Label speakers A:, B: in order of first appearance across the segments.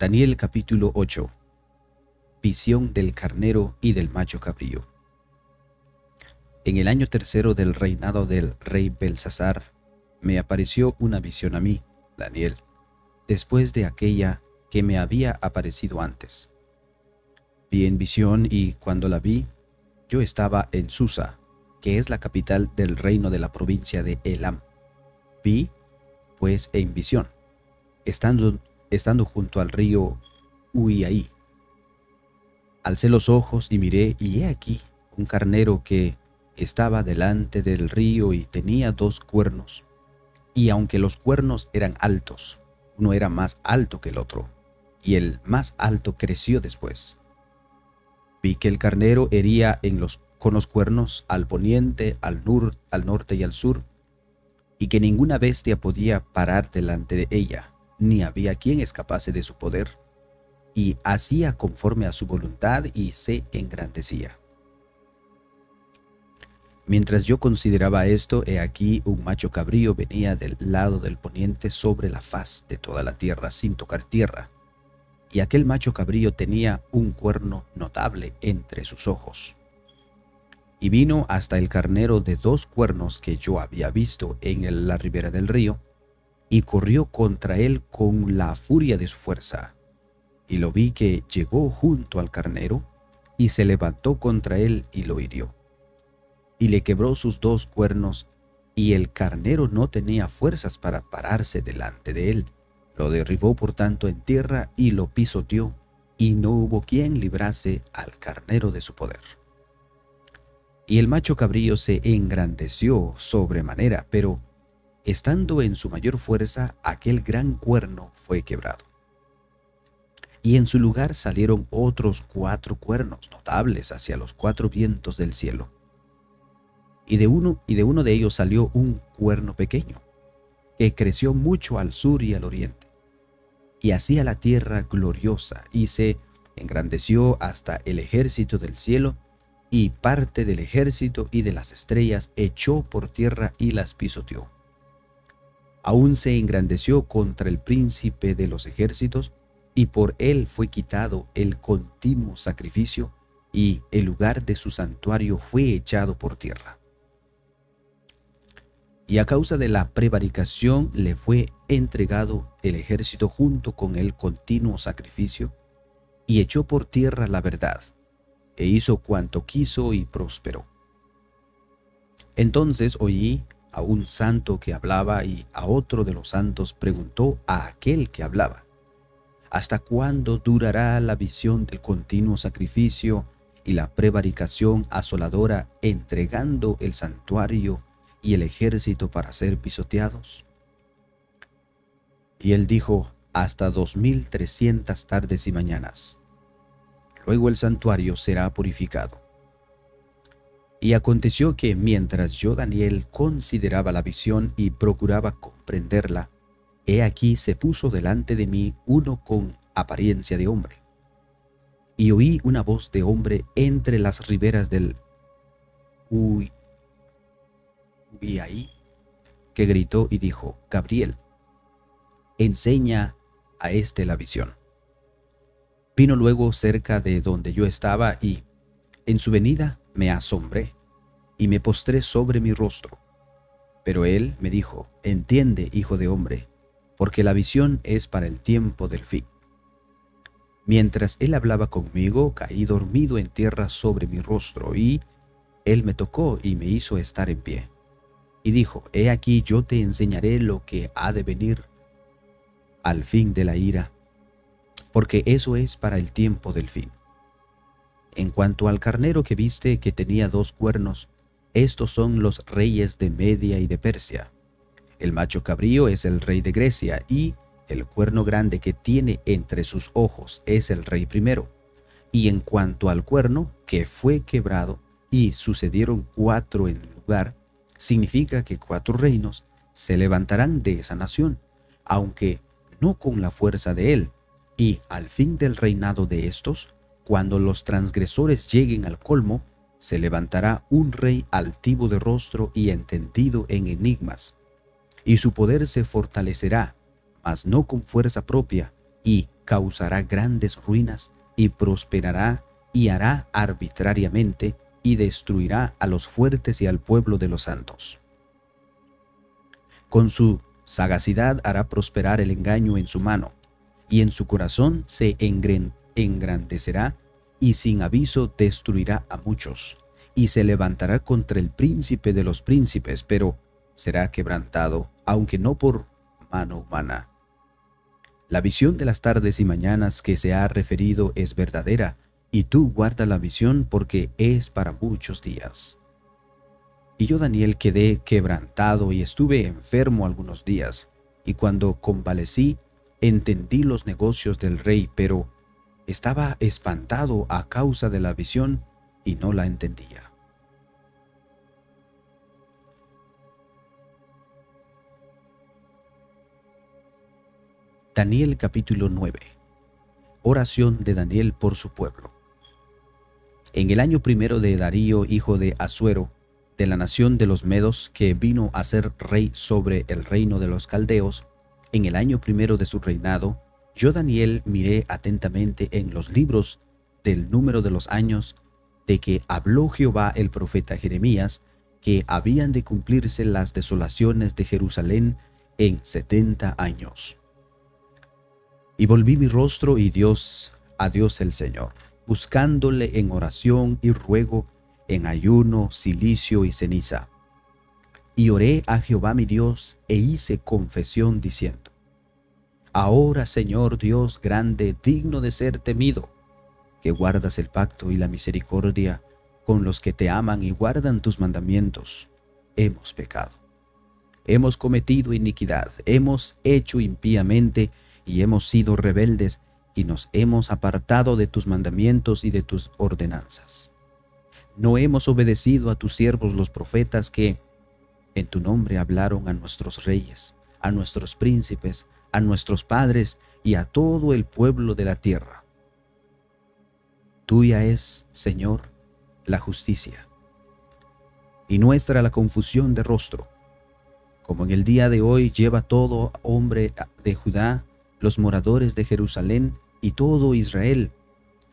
A: Daniel capítulo 8 Visión del carnero y del macho cabrío. En el año tercero del reinado del rey Belsasar, me apareció una visión a mí, Daniel, después de aquella que me había aparecido antes. Vi en visión y cuando la vi, yo estaba en Susa, que es la capital del reino de la provincia de Elam. Vi, pues, en visión, estando estando junto al río Uiaí. Alcé los ojos y miré, y he aquí un carnero que estaba delante del río y tenía dos cuernos. Y aunque los cuernos eran altos, uno era más alto que el otro, y el más alto creció después. Vi que el carnero hería en los, con los cuernos al poniente, al, nur, al norte y al sur, y que ninguna bestia podía parar delante de ella, ni había quien escapase de su poder, y hacía conforme a su voluntad y se engrandecía. Mientras yo consideraba esto, he aquí un macho cabrío venía del lado del poniente sobre la faz de toda la tierra sin tocar tierra, y aquel macho cabrío tenía un cuerno notable entre sus ojos. Y vino hasta el carnero de dos cuernos que yo había visto en la ribera del río, y corrió contra él con la furia de su fuerza. Y lo vi que llegó junto al carnero, y se levantó contra él y lo hirió. Y le quebró sus dos cuernos, y el carnero no tenía fuerzas para pararse delante de él. Lo derribó por tanto en tierra y lo pisoteó, y no hubo quien librase al carnero de su poder. Y el macho cabrío se engrandeció sobremanera, pero estando en su mayor fuerza, aquel gran cuerno fue quebrado. Y en su lugar salieron otros cuatro cuernos notables hacia los cuatro vientos del cielo. Y de uno, y de uno de ellos salió un cuerno pequeño, que creció mucho al sur y al oriente, y hacía la tierra gloriosa, y se engrandeció hasta el ejército del cielo, y parte del ejército y de las estrellas echó por tierra y las pisoteó aún se engrandeció contra el príncipe de los ejércitos, y por él fue quitado el continuo sacrificio, y el lugar de su santuario fue echado por tierra. Y a causa de la prevaricación le fue entregado el ejército junto con el continuo sacrificio, y echó por tierra la verdad, e hizo cuanto quiso y prosperó. Entonces oí a un santo que hablaba y a otro de los santos preguntó a aquel que hablaba, ¿hasta cuándo durará la visión del continuo sacrificio y la prevaricación asoladora entregando el santuario y el ejército para ser pisoteados? Y él dijo, hasta dos mil trescientas tardes y mañanas. Luego el santuario será purificado. Y aconteció que mientras yo, Daniel, consideraba la visión y procuraba comprenderla, he aquí se puso delante de mí uno con apariencia de hombre. Y oí una voz de hombre entre las riberas del Uy, ahí, que gritó y dijo, Gabriel, enseña a éste la visión. Vino luego cerca de donde yo estaba y, en su venida, me asombré y me postré sobre mi rostro. Pero él me dijo, entiende, hijo de hombre, porque la visión es para el tiempo del fin. Mientras él hablaba conmigo, caí dormido en tierra sobre mi rostro, y él me tocó y me hizo estar en pie. Y dijo, He aquí yo te enseñaré lo que ha de venir al fin de la ira, porque eso es para el tiempo del fin. En cuanto al carnero que viste que tenía dos cuernos, estos son los reyes de Media y de Persia. El macho cabrío es el rey de Grecia y el cuerno grande que tiene entre sus ojos es el rey primero. Y en cuanto al cuerno que fue quebrado y sucedieron cuatro en lugar, significa que cuatro reinos se levantarán de esa nación, aunque no con la fuerza de él, y al fin del reinado de estos, cuando los transgresores lleguen al colmo, se levantará un rey altivo de rostro y entendido en enigmas, y su poder se fortalecerá, mas no con fuerza propia, y causará grandes ruinas y prosperará y hará arbitrariamente y destruirá a los fuertes y al pueblo de los santos. Con su sagacidad hará prosperar el engaño en su mano, y en su corazón se engrandecerá, y sin aviso destruirá a muchos, y se levantará contra el príncipe de los príncipes, pero será quebrantado, aunque no por mano humana. La visión de las tardes y mañanas que se ha referido es verdadera, y tú guarda la visión porque es para muchos días. Y yo Daniel quedé quebrantado y estuve enfermo algunos días, y cuando convalecí entendí los negocios del rey, pero estaba espantado a causa de la visión y no la entendía. Daniel capítulo 9 Oración de Daniel por su pueblo en el año primero de Darío, hijo de Asuero, de la nación de los Medos, que vino a ser rey sobre el reino de los Caldeos, en el año primero de su reinado, yo Daniel miré atentamente en los libros del número de los años de que habló Jehová el profeta Jeremías, que habían de cumplirse las desolaciones de Jerusalén en setenta años. Y volví mi rostro y Dios, a Dios el Señor buscándole en oración y ruego, en ayuno, silicio y ceniza. Y oré a Jehová mi Dios e hice confesión diciendo, Ahora Señor Dios grande, digno de ser temido, que guardas el pacto y la misericordia con los que te aman y guardan tus mandamientos, hemos pecado. Hemos cometido iniquidad, hemos hecho impíamente y hemos sido rebeldes y nos hemos apartado de tus mandamientos y de tus ordenanzas. No hemos obedecido a tus siervos los profetas que en tu nombre hablaron a nuestros reyes, a nuestros príncipes, a nuestros padres y a todo el pueblo de la tierra. Tuya es, Señor, la justicia, y nuestra la confusión de rostro, como en el día de hoy lleva todo hombre de Judá los moradores de Jerusalén y todo Israel,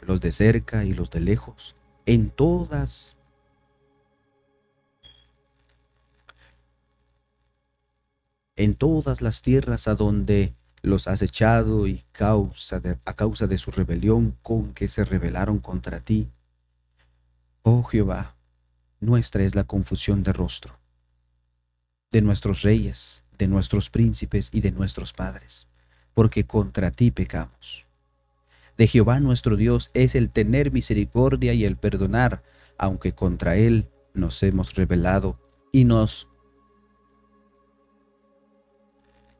A: los de cerca y los de lejos, en todas en todas las tierras a donde los has echado y causa a causa de su rebelión con que se rebelaron contra ti. Oh Jehová, nuestra es la confusión de rostro, de nuestros reyes, de nuestros príncipes y de nuestros padres porque contra ti pecamos. De Jehová nuestro Dios es el tener misericordia y el perdonar, aunque contra Él nos hemos rebelado y nos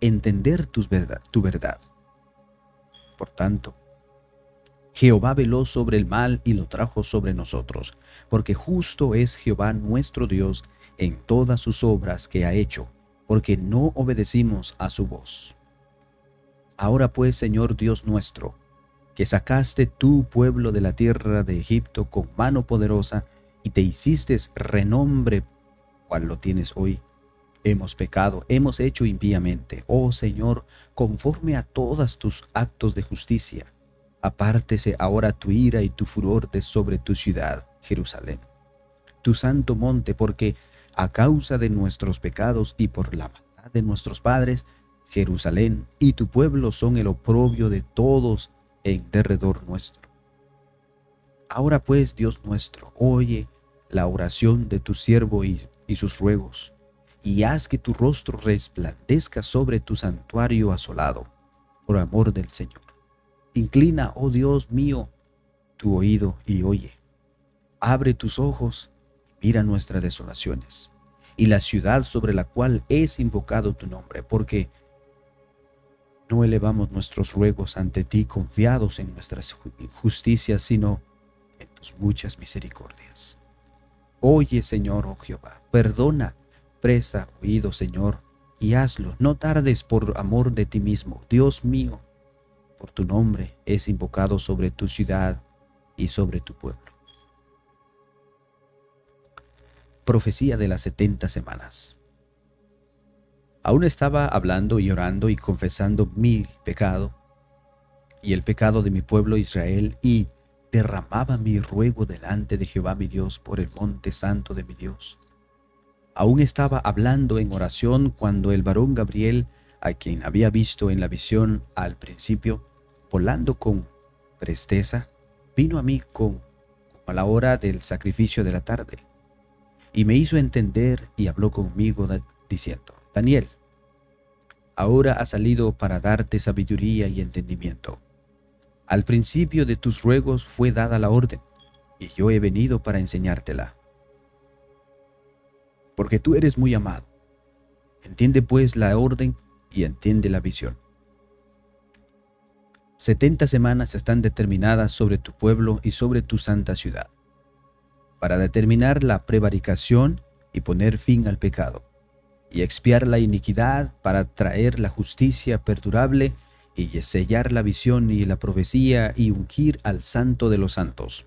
A: entender tu verdad. Por tanto, Jehová veló sobre el mal y lo trajo sobre nosotros, porque justo es Jehová nuestro Dios en todas sus obras que ha hecho, porque no obedecimos a su voz. Ahora pues, Señor Dios nuestro, que sacaste tu pueblo de la tierra de Egipto con mano poderosa y te hiciste renombre cual lo tienes hoy. Hemos pecado, hemos hecho impíamente. Oh Señor, conforme a todos tus actos de justicia, apártese ahora tu ira y tu furor de sobre tu ciudad, Jerusalén, tu santo monte, porque a causa de nuestros pecados y por la maldad de nuestros padres, Jerusalén y tu pueblo son el oprobio de todos en derredor nuestro. Ahora pues, Dios nuestro, oye la oración de tu siervo y, y sus ruegos, y haz que tu rostro resplandezca sobre tu santuario asolado, por amor del Señor. Inclina, oh Dios mío, tu oído y oye. Abre tus ojos y mira nuestras desolaciones y la ciudad sobre la cual es invocado tu nombre, porque no elevamos nuestros ruegos ante ti confiados en nuestras justicias, sino en tus muchas misericordias. Oye, Señor, oh Jehová, perdona, presta oído, Señor, y hazlo. No tardes por amor de ti mismo, Dios mío, por tu nombre es invocado sobre tu ciudad y sobre tu pueblo. Profecía de las setenta semanas. Aún estaba hablando y orando y confesando mi pecado y el pecado de mi pueblo Israel y derramaba mi ruego delante de Jehová mi Dios por el monte santo de mi Dios. Aún estaba hablando en oración cuando el varón Gabriel, a quien había visto en la visión al principio, volando con presteza, vino a mí con, a la hora del sacrificio de la tarde, y me hizo entender y habló conmigo diciendo, Daniel, ahora ha salido para darte sabiduría y entendimiento. Al principio de tus ruegos fue dada la orden, y yo he venido para enseñártela. Porque tú eres muy amado. Entiende pues la orden y entiende la visión. Setenta semanas están determinadas sobre tu pueblo y sobre tu santa ciudad, para determinar la prevaricación y poner fin al pecado, y expiar la iniquidad para traer la justicia perdurable y sellar la visión y la profecía y ungir al santo de los santos.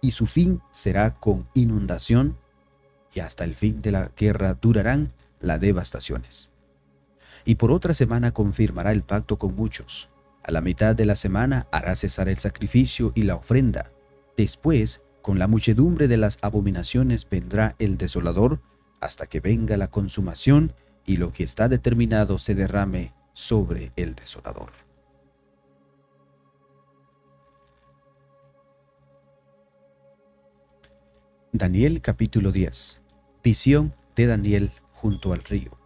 A: y su fin será con inundación, y hasta el fin de la guerra durarán las devastaciones. Y por otra semana confirmará el pacto con muchos. A la mitad de la semana hará cesar el sacrificio y la ofrenda. Después, con la muchedumbre de las abominaciones vendrá el desolador, hasta que venga la consumación y lo que está determinado se derrame sobre el desolador. Daniel capítulo 10 Visión de Daniel junto al río.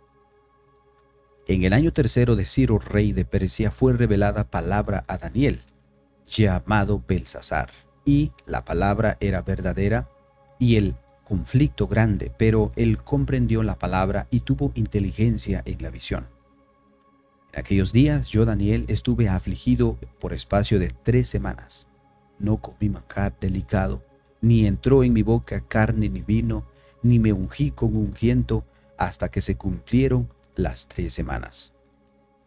A: En el año tercero de Ciro, rey de Persia, fue revelada palabra a Daniel, llamado Belsasar, y la palabra era verdadera y el conflicto grande, pero él comprendió la palabra y tuvo inteligencia en la visión. En aquellos días yo, Daniel, estuve afligido por espacio de tres semanas. No comí manjar delicado, ni entró en mi boca carne ni vino, ni me ungí con ungiento hasta que se cumplieron las tres semanas.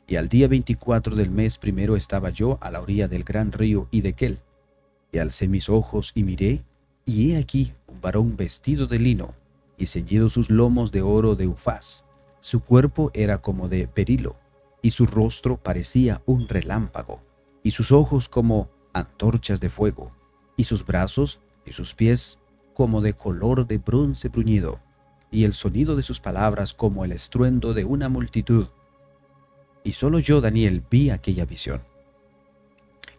A: Y al día 24 del mes primero estaba yo a la orilla del gran río Idequel. Y alcé mis ojos y miré, y he aquí un varón vestido de lino, y ceñido sus lomos de oro de ufaz. Su cuerpo era como de perilo, y su rostro parecía un relámpago, y sus ojos como antorchas de fuego, y sus brazos y sus pies como de color de bronce bruñido, y el sonido de sus palabras como el estruendo de una multitud. Y solo yo, Daniel, vi aquella visión.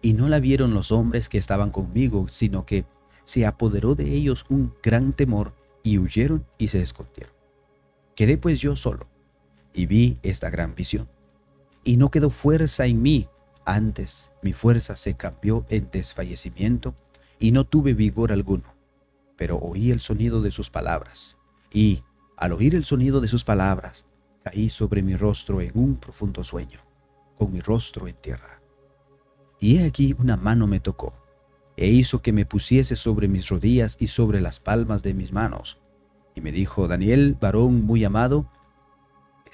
A: Y no la vieron los hombres que estaban conmigo, sino que se apoderó de ellos un gran temor y huyeron y se escondieron. Quedé pues yo solo y vi esta gran visión y no quedó fuerza en mí. Antes mi fuerza se cambió en desfallecimiento y no tuve vigor alguno. Pero oí el sonido de sus palabras, y al oír el sonido de sus palabras, caí sobre mi rostro en un profundo sueño, con mi rostro en tierra. Y he aquí una mano me tocó, e hizo que me pusiese sobre mis rodillas y sobre las palmas de mis manos. Y me dijo, Daniel, varón muy amado,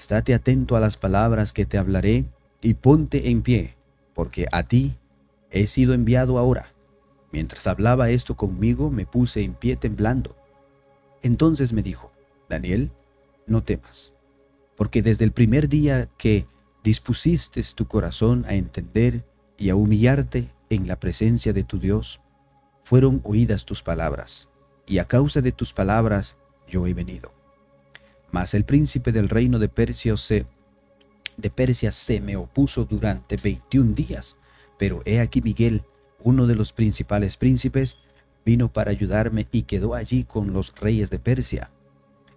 A: Estate atento a las palabras que te hablaré y ponte en pie, porque a ti he sido enviado ahora. Mientras hablaba esto conmigo, me puse en pie temblando. Entonces me dijo, Daniel, no temas, porque desde el primer día que dispusiste tu corazón a entender y a humillarte en la presencia de tu Dios, fueron oídas tus palabras, y a causa de tus palabras yo he venido. Mas el príncipe del reino de Persia se, de Persia se me opuso durante veintiún días, pero he aquí Miguel, uno de los principales príncipes, vino para ayudarme y quedó allí con los reyes de Persia.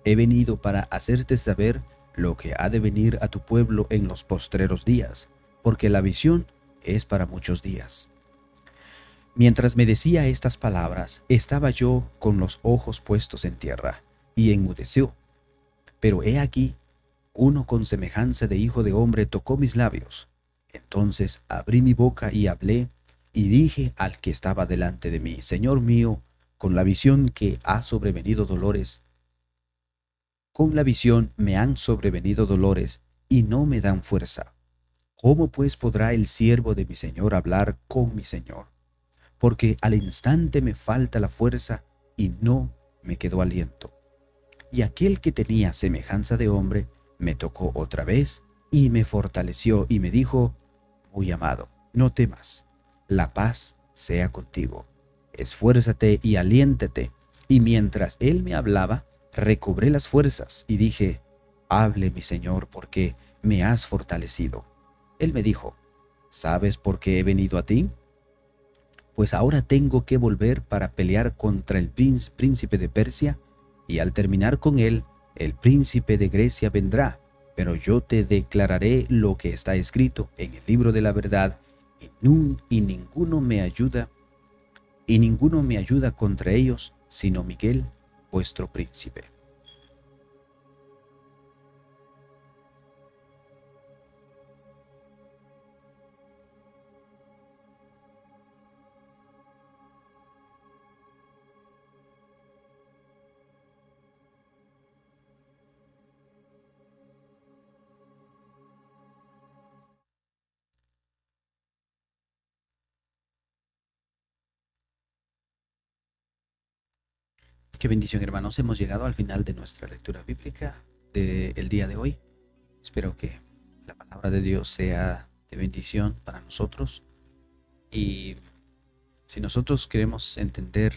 A: He venido para hacerte saber lo que ha de venir a tu pueblo en los postreros días, porque la visión es para muchos días. Mientras me decía estas palabras, estaba yo con los ojos puestos en tierra, y enmudeció. Pero he aquí, uno con semejanza de hijo de hombre tocó mis labios. Entonces abrí mi boca y hablé, y dije al que estaba delante de mí, Señor mío, con la visión que ha sobrevenido dolores, con la visión me han sobrevenido dolores, y no me dan fuerza. ¿Cómo pues podrá el siervo de mi Señor hablar con mi Señor? porque al instante me falta la fuerza y no me quedó aliento. Y aquel que tenía semejanza de hombre me tocó otra vez y me fortaleció y me dijo, muy amado, no temas, la paz sea contigo. Esfuérzate y aliéntate. Y mientras él me hablaba, recobré las fuerzas y dije, hable mi Señor, porque me has fortalecido. Él me dijo, ¿sabes por qué he venido a ti? pues ahora tengo que volver para pelear contra el príncipe de Persia, y al terminar con él, el príncipe de Grecia vendrá, pero yo te declararé lo que está escrito en el libro de la verdad, y, ninguno me ayuda, y ninguno me ayuda contra ellos, sino Miguel, vuestro príncipe. Qué bendición hermanos, hemos llegado al final de nuestra lectura bíblica del día de hoy. Espero que la palabra de Dios sea de bendición para nosotros y si nosotros queremos entender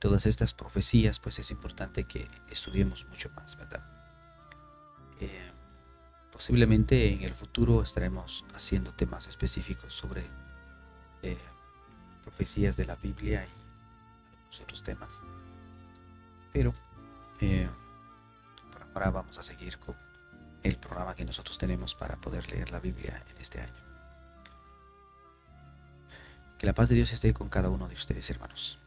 A: todas estas profecías, pues es importante que estudiemos mucho más, ¿verdad? Eh, posiblemente en el futuro estaremos haciendo temas específicos sobre eh, profecías de la Biblia y otros temas. Pero eh, ahora vamos a seguir con el programa que nosotros tenemos para poder leer la Biblia en este año. Que la paz de Dios esté con cada uno de ustedes, hermanos.